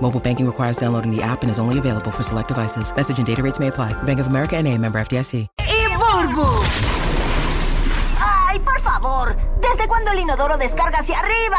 Mobile banking requires downloading the app and is only available for select devices. Message and data rates may apply. Bank of America and a member FDIC. ¡Y Burbu! ¡Ay, por! ¿Desde cuándo el inodoro descarga hacia arriba?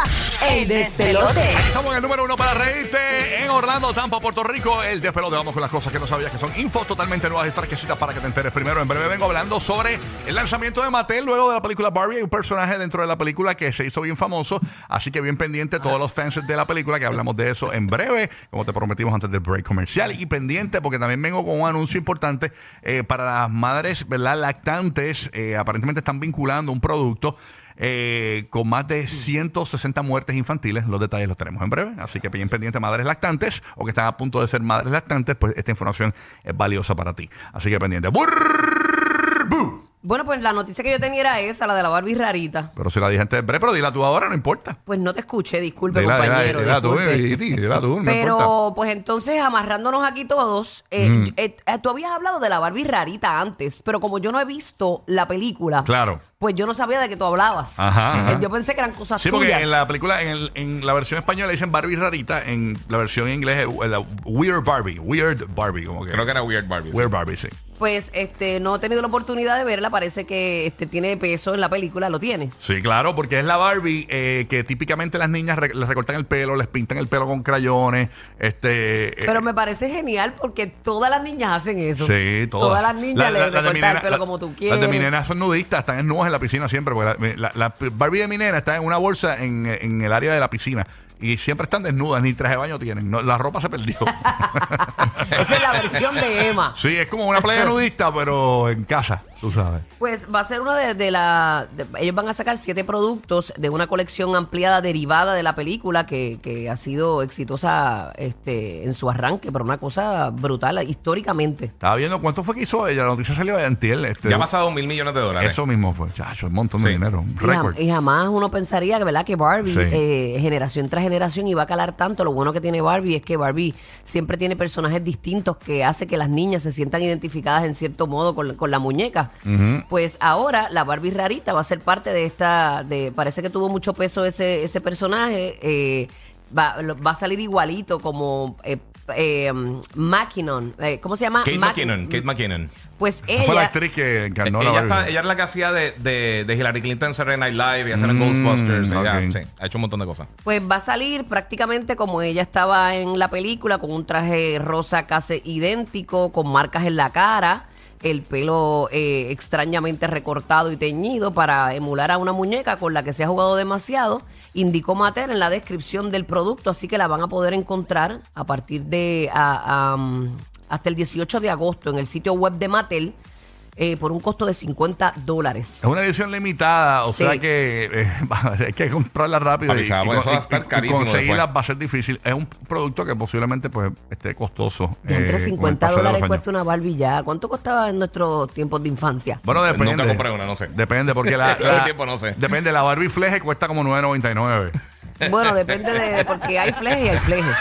¡El despelote! Estamos en el número uno para reírte en Orlando, Tampa, Puerto Rico. El despelote. Vamos con las cosas que no sabías que son infos totalmente nuevas y fresquecitas para que te enteres. Primero, en breve vengo hablando sobre el lanzamiento de Mattel luego de la película Barbie. Hay un personaje dentro de la película que se hizo bien famoso. Así que bien pendiente todos los fans de la película que hablamos de eso en breve, como te prometimos antes del break comercial. Y pendiente porque también vengo con un anuncio importante eh, para las madres ¿verdad? lactantes. Eh, aparentemente están vinculando un producto eh, con más de 160 muertes infantiles. Los detalles los tenemos en breve. Así que bien pendiente, madres lactantes o que están a punto de ser madres lactantes, pues esta información es valiosa para ti. Así que pendiente. ¡Burbu! Bueno, pues la noticia que yo tenía era esa, la de la Barbie rarita. Pero si la dije antes pero dila tú ahora, no importa. Pues no te escuché, disculpe, Dila, dila, compañero. dila disculpe. Viti, dila tú, no importa. Pero, pues entonces, amarrándonos aquí todos, eh, Mm. eh, tú habías hablado de la Barbie rarita antes, pero como yo no he visto la película, Claro. Pues yo no sabía de qué tú hablabas. Ajá, ajá. Eh, Yo pensé que eran cosas Sí, porque tuyas. en la película, en, el- en la versión española dicen Barbie rarita, en la versión en inglés es la Weird Barbie, Weird Barbie, como que. Creo que era Weird Barbie. sí. Weird Barbie, sí. Pues este, no he tenido la oportunidad de verla, parece que este, tiene peso en la película, lo tiene. Sí, claro, porque es la Barbie eh, que típicamente las niñas re- les recortan el pelo, les pintan el pelo con crayones, este... eh, Pero me parece genial porque todas las niñas hacen eso. Sí, todas. Todas las niñas La- le la- las de recortan mi el nena- pelo la- como tú Las quieres. de mi nena son nudistas, están en en la piscina siempre, porque la, la- la Barbie de mi nena está en una bolsa en, en el área de la piscina. Y siempre están desnudas, ni traje de baño tienen. No, la ropa se perdió. Esa es la versión de Emma. sí, es como una playa nudista, pero en casa, tú sabes. Pues va a ser una de, de la... de- ellos van a sacar siete productos de una colección ampliada derivada de la película que, que ha sido exitosa este, en su arranque, pero una cosa brutal históricamente. Estaba viendo cuánto fue que hizo ella. La noticia salió de antier. Este, Ya ha pasado mil millones de dólares. Eso mismo fue. Chacho, un montón de Sí. dinero. Un Y, jam- récord. y jamás uno pensaría que, ¿verdad? que Barbie, Sí. eh, generación tras generación, iba a calar tanto. Lo bueno que tiene Barbie es que Barbie siempre tiene personajes distintos que hace que las niñas se sientan identificadas en cierto modo con, con la muñeca. Pues ahora la Barbie rarita va a ser parte de esta, de parece que tuvo mucho peso ese, ese personaje. eh, va, va a salir igualito como eh, eh, Mackinnon. eh, ¿Cómo se llama? Kate Mac- McKinnon. Kate McKinnon. Pues Esa fue la ella... actriz que encarnó la ella, está- ella era la que hacía de, de, de Hillary Clinton en Saturday Night Live y hacer en Mm, Ghostbusters. Ella, sí, ha hecho un montón de cosas. Pues va a salir prácticamente como ella estaba en la película, con un traje rosa casi idéntico, con marcas en la cara, el pelo eh, extrañamente recortado y teñido para emular a una muñeca con la que se ha jugado demasiado. Indicó Mattel en la descripción del producto, así que la van a poder encontrar a partir de a- um, hasta el 18 de agosto en el sitio web de Mattel eh, por un costo de 50 dólares. Es una edición limitada, o Sí. sea que eh, hay que comprarla rápido. Papi, sabe, eso va a estar carísimo conseguirla después. va a ser difícil. Es un producto que posiblemente pues esté costoso. De eh, entre el 50 paso de los dólares cuesta una Barbie ya. ¿Cuánto costaba en nuestros tiempos de infancia? Bueno, depende. Nunca compré una, no sé. Depende, porque la, la- tiempo no sé. Depende, la Barbie Fleje cuesta como 9.99. Bueno, depende de. Porque hay flejes y hay flejes.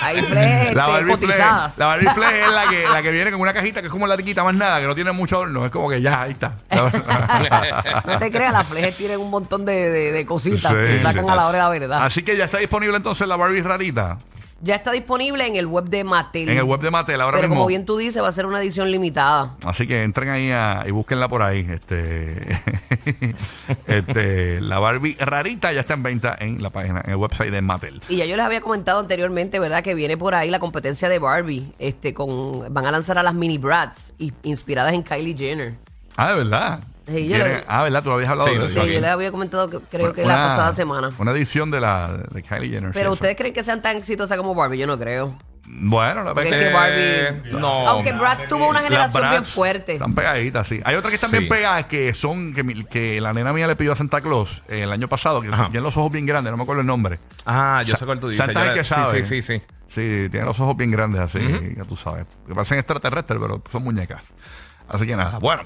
Hay flejes La este, Barbie cotizadas. la Barbie Fleje es la que, la que viene con una cajita que es como la tiquita más nada, que no tiene mucho horno. Es como que ya, ahí está. No te creas, las flejes tienen un montón de, de- de cositas Sí, que sacan sí. a la hora de la verdad. Así que ya está disponible entonces la Barbie rarita. Ya está disponible en el web de Mattel. En el web de Mattel ahora Pero mismo. como bien tú dices, va a ser una edición limitada. Así que entren ahí a- y búsquenla por ahí. Este, este, la Barbie rarita ya está en venta en la página, en el website de Mattel. Y ya yo les había comentado anteriormente, ¿verdad? Que viene por ahí la competencia de Barbie. Este, con, van a lanzar a las mini brats i- inspiradas en Kylie Jenner. Ah, de verdad. Sí, yo Viene- lo- ah, ¿verdad? Tú lo habías hablado Sí, de Sí, yo les había comentado que creo que Una- la pasada semana. Una edición de la de Kylie Jenner. Pero sí, ustedes eso. creen que sean tan exitosas como Barbie, yo no creo. Bueno, la verdad es que Barbie. No. Aunque Bratz tuvo una generación bien fuerte. Están pegaditas, sí. Hay otras que están Sí. bien pegadas que son que, mi- que la nena mía le pidió a Santa Claus eh, el año pasado, que Ajá. tiene los ojos bien grandes, no me acuerdo el nombre. Ah, yo Sa- sé cuál tú dices. Santa Yo es la- que sí, sabe. sí, sí, sí. Sí, tiene los ojos bien grandes así, ya tú sabes. Que parecen extraterrestres, pero son muñecas. Así que nada. Bueno,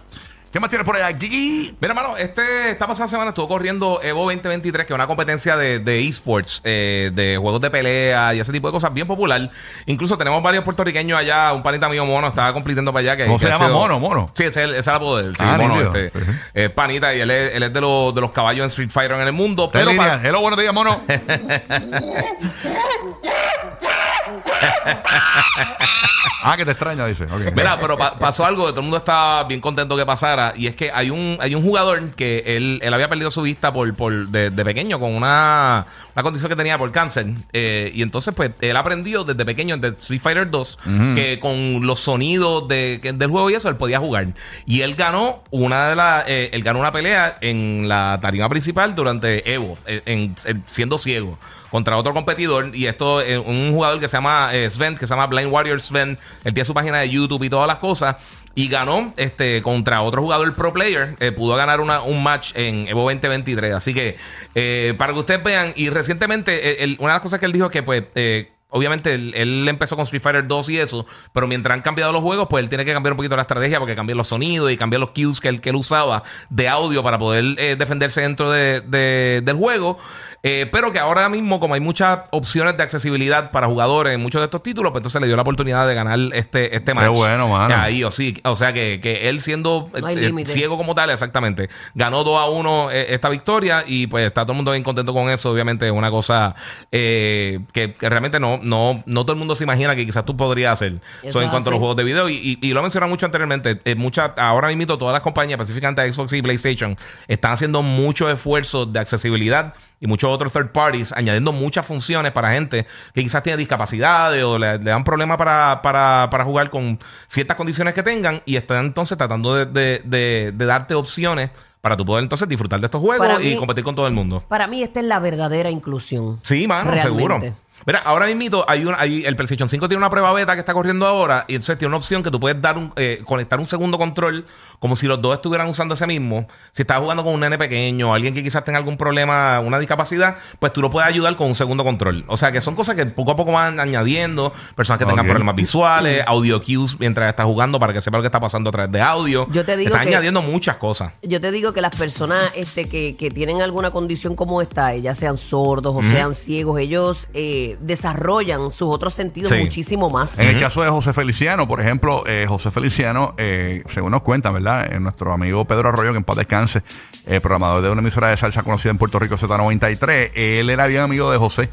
¿qué más tienes por allá? Gigi? Mira, hermano, este, esta pasada semana estuvo corriendo Evo 2023, que es una competencia de, de esports, eh, de juegos de pelea y ese tipo de cosas bien popular. Incluso tenemos varios puertorriqueños allá. Un panita mío mono estaba compitiendo para allá. Que, ¿Cómo que se llama? Mono, Mono. Sí, ese es el, ese es el apodo de él. Sí, Ah, mono. Este, es panita y él es, él es de, los, de los caballos en Street Fighter en el mundo. Pero línea. pa- Hello, buenos días, mono. ah, que te extraña, dice. Mira, pero pa- pasó algo que todo el mundo estaba bien contento que pasara. Y es que hay un, hay un jugador que él, él había perdido su vista por, por de, de pequeño con una, una condición que tenía por cáncer. Eh, y entonces, pues, él aprendió desde pequeño de Street Fighter 2 que con los sonidos de, que- del juego y eso, él podía jugar. Y él ganó una de las, eh, él ganó una pelea en la tarima principal durante Evo, eh, en- en- siendo ciego contra otro competidor y esto es un jugador que se llama eh, Sven, que se llama Blind Warrior Sven, él tiene su página de YouTube y todas las cosas y ganó este contra otro jugador pro player, eh, pudo ganar una- un match en Evo 2023, así que eh, para que ustedes vean y recientemente eh, una de las cosas que él dijo es que pues eh, Obviamente él, empezó con Street Fighter 2 y eso, pero mientras han cambiado los juegos, pues él tiene que cambiar un poquito la estrategia porque cambió los sonidos y cambió los cues que él, que él usaba de audio para poder eh, defenderse dentro de- de- del juego. Eh, pero que ahora mismo, como hay muchas opciones de accesibilidad para jugadores en muchos de estos títulos, pues entonces le dio la oportunidad de ganar este, este match. bueno, mano. Ahí, o, sí, o sea que, que él siendo No eh, límite. ciego como tal, exactamente, ganó 2 a 1 eh, esta victoria y pues está todo el mundo bien contento con eso. Obviamente es una cosa eh, que, que realmente no, no, no todo el mundo se imagina que quizás tú podrías hacer. Eso en cuanto a los juegos de video y, y- y lo he mencionado mucho anteriormente. eh, muchas, ahora mismo todas las compañías, específicamente Xbox y PlayStation, están haciendo muchos esfuerzos de accesibilidad y muchos otros third parties añadiendo muchas funciones para gente que quizás tiene discapacidades o le, le dan problemas para, para, para jugar con ciertas condiciones que tengan y están entonces tratando de, de- de- de darte opciones para tú poder entonces disfrutar de estos juegos Para y mí- competir con todo el mundo. Para mí esta es la verdadera inclusión. Sí, mano, Realmente. seguro. Mira, ahora mismo hay una, hay, el PlayStation 5 tiene una prueba beta que está corriendo ahora y entonces tiene una opción que tú puedes dar un, eh, conectar un segundo control como si los dos estuvieran usando ese mismo. Si estás jugando con un nene pequeño o alguien que quizás tenga algún problema, una discapacidad, pues tú lo puedes ayudar con un segundo control. O sea que son cosas que poco a poco van añadiendo, personas que tengan problemas visuales, audio cues mientras estás jugando para que sepa lo que está pasando a través de audio. Yo te digo Están que- añadiendo muchas cosas. Yo te digo que las personas este, que, que tienen alguna condición como esta, ya sean sordos o sean ciegos, ellos eh, desarrollan sus otros sentidos Sí. muchísimo más. En el caso de José Feliciano, por ejemplo, eh, José Feliciano, eh, según nos cuentan, ¿verdad? Eh, nuestro amigo Pedro Arroyo, que en paz descanse, eh, programador de una emisora de salsa conocida en Puerto Rico, Z93, él era bien amigo de José.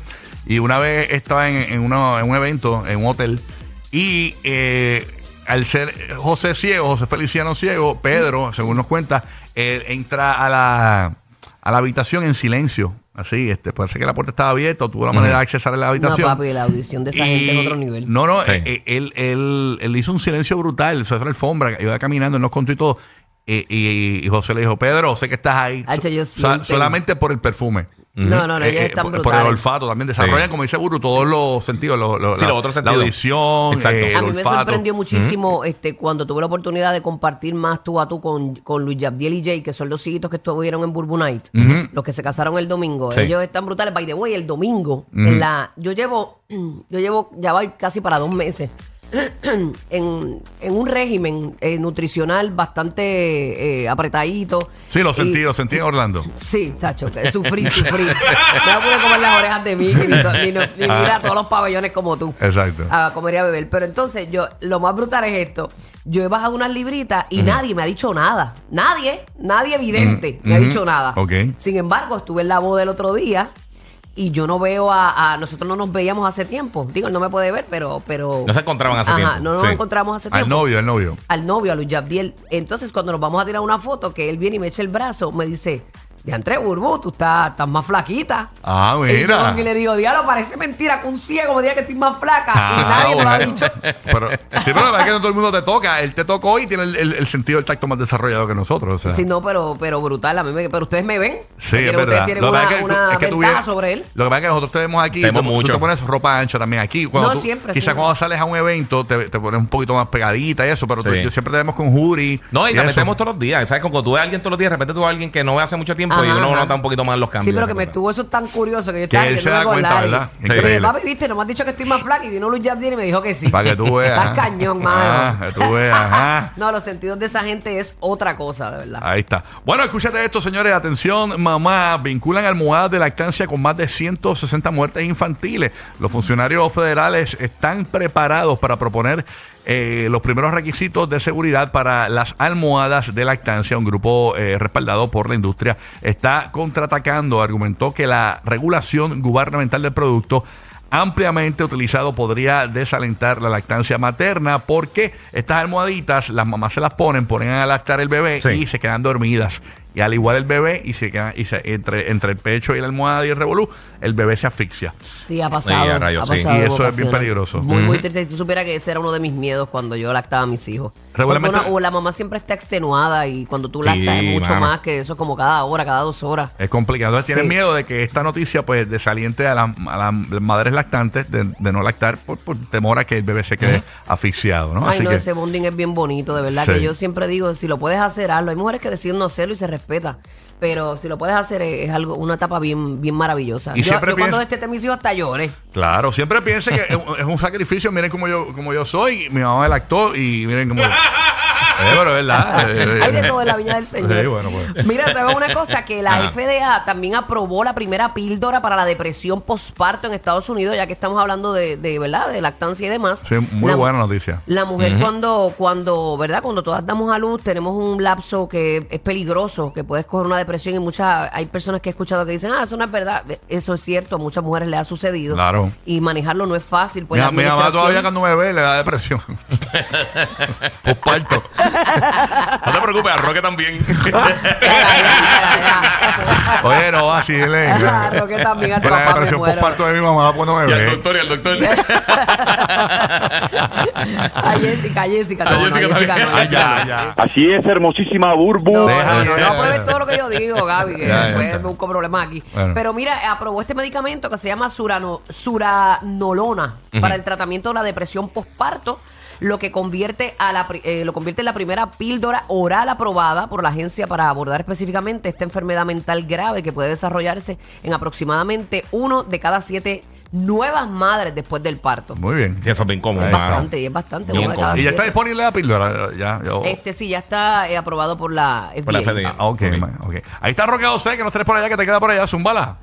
Y una vez estaba en, en uno- en un evento, en un hotel, y eh, al ser José ciego, José Feliciano ciego, Pedro, según nos cuenta, él entra a la, a la habitación en silencio. Así, este, parece que la puerta estaba abierta, tuvo la manera de accesar a la No, habitación. papi, la audición de esa gente es otro nivel. No, no, Sí. eh, eh, él, él, él hizo un silencio brutal, se fue a la alfombra, iba caminando, él nos contó y todo. Eh, y, y José le dijo, Pedro, sé que estás ahí. Hacho, yo siento- solamente por el perfume. No, no, no, Eh, ellos eh, están por, por brutales. el olfato también. Desarrollan, Sí. como dice Buru, todos los sentidos. lo- lo- Sí, la, los otros la sentidos. audición, Exacto. eh, el A mí me olfato. sorprendió muchísimo este, cuando tuve la oportunidad de compartir más tú a tú con, con Luis Yabdiel y Jay, que son los hijitos que estuvieron en Burbu Night, los que se casaron el domingo. Sí. Ellos están brutales. By the way, el domingo, en la, yo llevo, yo llevo, ya voy casi para dos meses. en, en un régimen eh, nutricional bastante eh, apretadito. Sí, lo Y- sentí, lo sentí en Orlando. Sí, chacho, sufrí, sufrí. No pude comer las orejas de Mickey ni, to- ni, no- ni ir a todos los pabellones como tú. Exacto. A comer y a beber. Pero entonces, yo, lo más brutal es esto. Yo he bajado unas libritas y nadie me ha dicho nada. Nadie, nadie evidente me ha dicho nada. Ok. Sin embargo, estuve en la boda el otro día y yo no veo a, a- nosotros no nos veíamos hace tiempo. Digo, él no me puede ver, pero pero No se encontraban hace Ajá, tiempo. no nos Sí. encontramos hace Al tiempo. novio, al novio. Al novio, a Luis Yabdiel. Entonces, cuando nos vamos a tirar una foto, que él viene y me echa el brazo, me dice, de entre Burbu, tú estás, estás más flaquita. Ah, Y yo mira. que le digo, diablo, parece mentira que un ciego me diga que estoy más flaca. y Ah, nadie me lo ha bueno. dicho. Pero, sí, pero la verdad es que no todo el mundo te toca. Él te tocó y tiene el, el- el sentido del tacto más desarrollado que nosotros. O sea. Sí, no, pero, pero brutal. A mí me, pero ustedes me ven. Sí, es verdad. Ustedes tienen Lo que una, pasa es que tú- una es que tú ventaja vienes- sobre él. Lo que pasa es que nosotros te vemos aquí. Tenemos tú, tú mucho. te pones ropa ancha también aquí. Cuando No, tú- siempre, Quizás cuando sales a un evento te, te pones un poquito más pegadita y eso, pero tú- Sí. yo siempre te vemos con hoodie. No, y la eso. metemos todos los días. ¿Sabes? Cuando tú ves a alguien todos los días, de repente tú ves a alguien que no ve hace mucho tiempo y Ajá, uno ajá. nota un poquito más los cambios. Sí, pero que me cosa. estuvo eso tan curioso que yo Que estaba él se da cuenta. ¿verdad? Yo Increíble. papi, viste, no me has dicho que estoy más flaca y vino Luis Jardín y me dijo que sí. Para que tú veas. Estás cañón, mano. Ah, que tú veas. ajá. No, los sentidos de esa gente es otra cosa, de verdad. Ahí está. Bueno, escúchate esto, señores. Atención, mamá. Vinculan almohadas de lactancia con más de 160 muertes infantiles. Los funcionarios federales están preparados para proponer eh, los primeros requisitos de seguridad para las almohadas de lactancia. Un grupo eh, respaldado por la industria está contraatacando. Argumentó que la regulación gubernamental del producto ampliamente utilizado podría desalentar la lactancia materna porque estas almohaditas las mamás se las ponen, ponen a lactar el bebé Sí. y se quedan dormidas. Y al igual el bebé, y se quedan, y se- entre, entre el pecho y la almohada y el revolú, el bebé se asfixia. Sí, ha pasado. Sí, a rayos, ha sí. pasado Y eso es bien peligroso. Muy, muy triste. Si tú supieras que ese era uno de mis miedos cuando yo lactaba a mis hijos. Regularmente- una- o la mamá siempre está extenuada y cuando tú lactas es mucho mano. más que eso, como cada hora, cada dos horas. Es complicado. Entonces tienen Sí. miedo de que esta noticia pues desaliente a, la- a las madres lactantes de, de no lactar por, por temor a que el bebé se quede asficiado. ¿no? Ay, Así no, que- ese bonding es bien bonito, de verdad que yo siempre digo, si lo puedes hacer, hazlo. Hay mujeres que deciden no hacerlo y se respeta. Pero si lo puedes hacer es, es algo, una etapa bien, bien maravillosa. Y yo siempre yo cuando pienso- este te mis hijos hasta lloré. Claro, siempre piense que es un- es un sacrificio. Miren cómo yo, como yo soy. Mi mamá me lactó y miren cómo. Eh, pero es verdad. Eh, Hay de todo en la viña del Señor. Sí, bueno, pues. Mira, ¿sabes una cosa? Que la Ajá. FDA también aprobó la primera píldora para la depresión postparto en Estados Unidos, ya que estamos hablando de, de ¿verdad? De lactancia y demás. Sí, muy La- buena noticia. La mujer cuando, cuando, ¿verdad? Cuando todas damos a luz, tenemos un lapso que es peligroso, que puedes coger una depresión y muchas, hay personas que he escuchado que dicen, ah, eso no es verdad. Eso es cierto, a muchas mujeres les ha sucedido. Claro. Y manejarlo no es fácil. Pues mi, mi mamá todavía cuando me ve le da depresión. Posparto. No te preocupes, a Roque también. Oye, no, así le. Claro que también al la papá me depresión muero. posparto de mi mamá cuando me y al ve. doctor, y al doctor. A Jessica, a Jessica, no, A no, Jessica Jessica también. no, Jessica ya, no. ya. Así es, hermosísima Burbu. No, Deja, no, no, no apruebes todo lo que yo digo, Gaby, que Ya, después ya. me busco problemas aquí. Bueno. Pero mira, aprobó este medicamento que se llama surano, suranolona para el tratamiento de la depresión postparto, lo que convierte a la eh, lo convierte en la primera píldora oral aprobada por la agencia para abordar específicamente esta enfermedad mental grave que puede desarrollarse en aproximadamente uno de cada siete nuevas madres después del parto. Muy bien. Y eso es bien cómodo. Ahí Es bastante, y es bastante. Bien. Y ya está disponible la píldora. Ya, yo- Este sí, ya está eh, aprobado por la FDA. Por la FDA. Ah, ok, Ok. ma- ok. Ahí está Roque José, que nos traes por allá, que te queda por allá. Zumbala.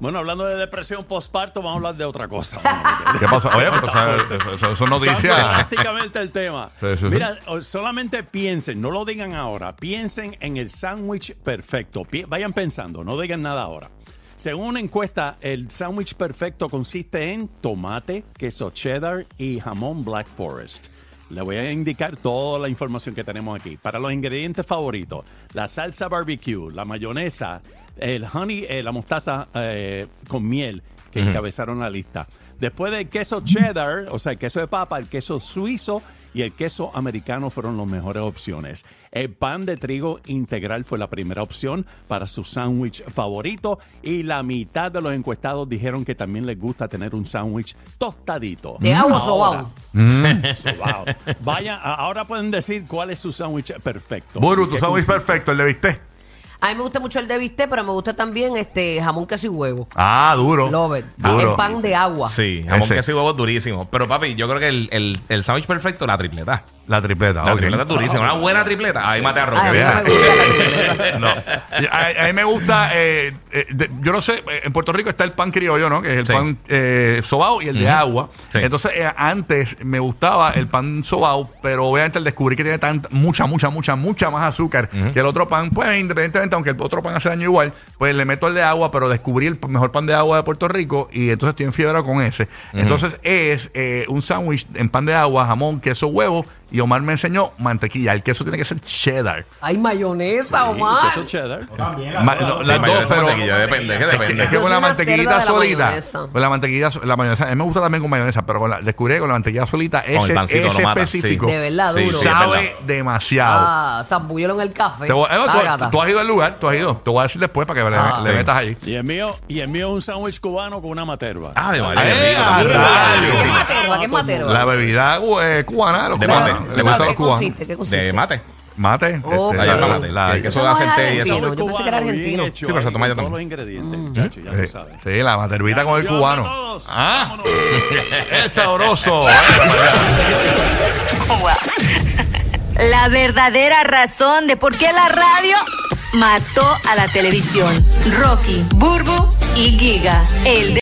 Bueno, hablando de depresión postparto, vamos a hablar de otra cosa. ¿Qué pasa? Oye, pero o sea, eso, eso- eso es noticia. Prácticamente el tema. Sí, sí, sí. Mira, solamente piensen, no lo digan ahora, piensen en el sándwich perfecto. Pi- vayan pensando, no digan nada ahora. Según una encuesta, el sándwich perfecto consiste en tomate, queso cheddar y jamón Black Forest. Le voy a indicar toda la información que tenemos aquí. Para los ingredientes favoritos, la salsa barbecue, la mayonesa, el honey, eh, la mostaza eh, con miel, que encabezaron la lista. Después del queso cheddar, o sea, el queso de papa, el queso suizo y el queso americano fueron las mejores opciones. El pan de trigo integral fue la primera opción para su sándwich favorito y la mitad de los encuestados dijeron que también les gusta tener un sándwich tostadito. ¿De agua o Ahora- sobao? Sobao. Vaya, ahora pueden decir cuál es su sándwich perfecto. Buru, ¿Y tu qué sándwich perfecto, el de bistec. A mí me gusta mucho el de bistec, pero me gusta también este jamón, queso y huevo. Ah, duro. Love it. Duro. El pan de agua. Sí, jamón Ese. queso y huevo es durísimo. Pero papi, yo creo que el, el, el sándwich perfecto, la tripleta. La tripleta. La ok. tripleta es durísima. Una buena tripleta. Ahí mate a Roque. Ay, a mí ¿verdad? no me gusta la No. A, a mí me gusta, eh, eh, de- yo no sé, eh, en Puerto Rico está el pan criollo, ¿no? Que es el Sí. pan eh, sobao y el de agua. Sí. Entonces, eh, antes me gustaba el pan sobao, pero obviamente al descubrir que tiene tanta, mucha, mucha, mucha, mucha más azúcar que el otro pan, pues independientemente aunque el otro pan hace daño igual, pues le meto el de agua, pero descubrí el mejor pan de agua de Puerto Rico y entonces estoy en fiebre con ese. Entonces es eh, un sándwich en pan de agua, jamón, queso, huevo y Omar me enseñó mantequilla. El queso tiene que ser cheddar. Hay mayonesa, Sí, Omar. queso cheddar. Ma- no, Sí, las mayonesa, dos, pero- mantequilla, depende, que Es que, depende. es que Yo con la una mantequillita la solita, con la mantequilla, la mayonesa, a mí me gusta también con mayonesa, pero con la, descubrí que con la mantequilla solita, ese, ese específico, sí. De verdad, Sí, duro. sí, sabe verdad. demasiado. Ah, en el café. Te voy- eh, tú, has ido al lugar, tú has ido. Te voy a decir después para que le, Ah. le Sí. metas ahí. Y el mío, y el mío es un sándwich cubano con una materva. Ah, de María. Eh, qué rico. a Mira, rayos. ¿Qué Sí. es materva? ¿Qué es materva? La bebida eh, cubana, los De cubanos, mate. le Sí, pero gustan ¿qué los cubanos. consiste? ¿Qué consiste? De mate. Mate. Ok. este, La llama mate. la- que eso no es y eso. argentino. yo pensé que era Cubano, argentino. bien hecho Sí, pero se ahí, toma ya con todos los ingredientes, ya Sí, sabes. sí, la matervita con el cubano. a todos, Ah, vámonos. es sabroso. La verdadera razón de por qué la radio mató a la televisión. Rocky, Burbu y Giga. El